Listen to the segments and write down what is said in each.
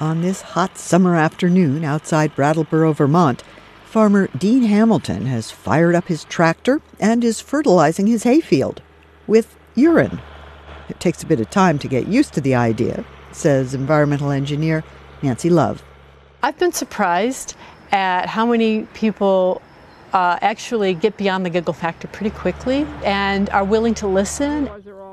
On this hot summer afternoon outside Brattleboro, Vermont, farmer Dean Hamilton has fired up his tractor and is fertilizing his hayfield with urine. It takes a bit of time to get used to the idea, says environmental engineer Nancy Love. I've been surprised at how many people uh, actually get beyond the giggle factor pretty quickly and are willing to listen.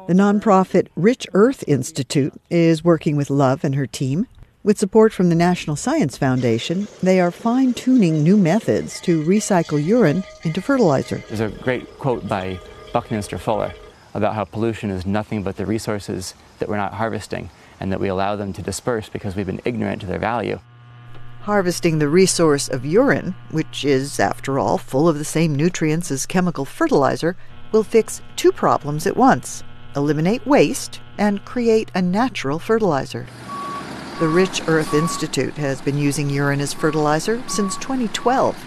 The nonprofit Rich Earth Institute is working with Love and her team. With support from the National Science Foundation, they are fine tuning new methods to recycle urine into fertilizer. There's a great quote by Buckminster Fuller about how pollution is nothing but the resources that we're not harvesting and that we allow them to disperse because we've been ignorant to their value. Harvesting the resource of urine, which is, after all, full of the same nutrients as chemical fertilizer, will fix two problems at once eliminate waste and create a natural fertilizer. The Rich Earth Institute has been using urine as fertilizer since 2012.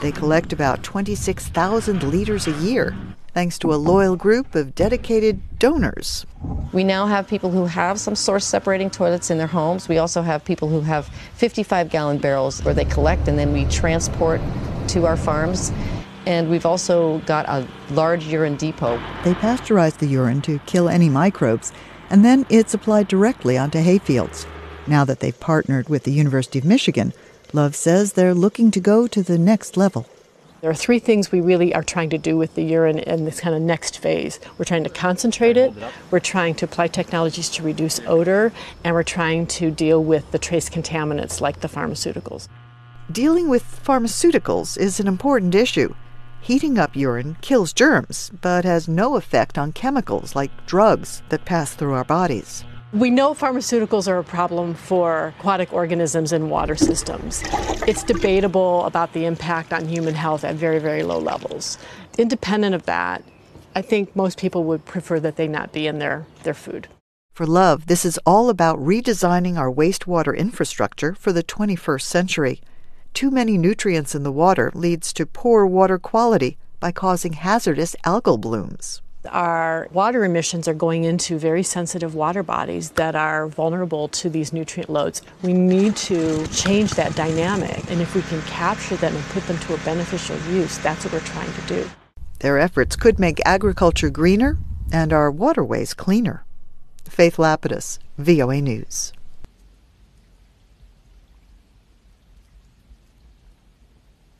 They collect about 26,000 liters a year thanks to a loyal group of dedicated donors. We now have people who have some source separating toilets in their homes. We also have people who have 55 gallon barrels where they collect and then we transport to our farms. And we've also got a large urine depot. They pasteurize the urine to kill any microbes, and then it's applied directly onto hayfields. Now that they've partnered with the University of Michigan, Love says they're looking to go to the next level. There are three things we really are trying to do with the urine in this kind of next phase. We're trying to concentrate it, we're trying to apply technologies to reduce odor, and we're trying to deal with the trace contaminants like the pharmaceuticals. Dealing with pharmaceuticals is an important issue. Heating up urine kills germs, but has no effect on chemicals like drugs that pass through our bodies. We know pharmaceuticals are a problem for aquatic organisms and water systems. It's debatable about the impact on human health at very, very low levels. Independent of that, I think most people would prefer that they not be in their, their food. For Love, this is all about redesigning our wastewater infrastructure for the 21st century. Too many nutrients in the water leads to poor water quality by causing hazardous algal blooms. Our water emissions are going into very sensitive water bodies that are vulnerable to these nutrient loads. We need to change that dynamic, and if we can capture them and put them to a beneficial use, that's what we're trying to do. Their efforts could make agriculture greener and our waterways cleaner. Faith Lapidus, VOA News.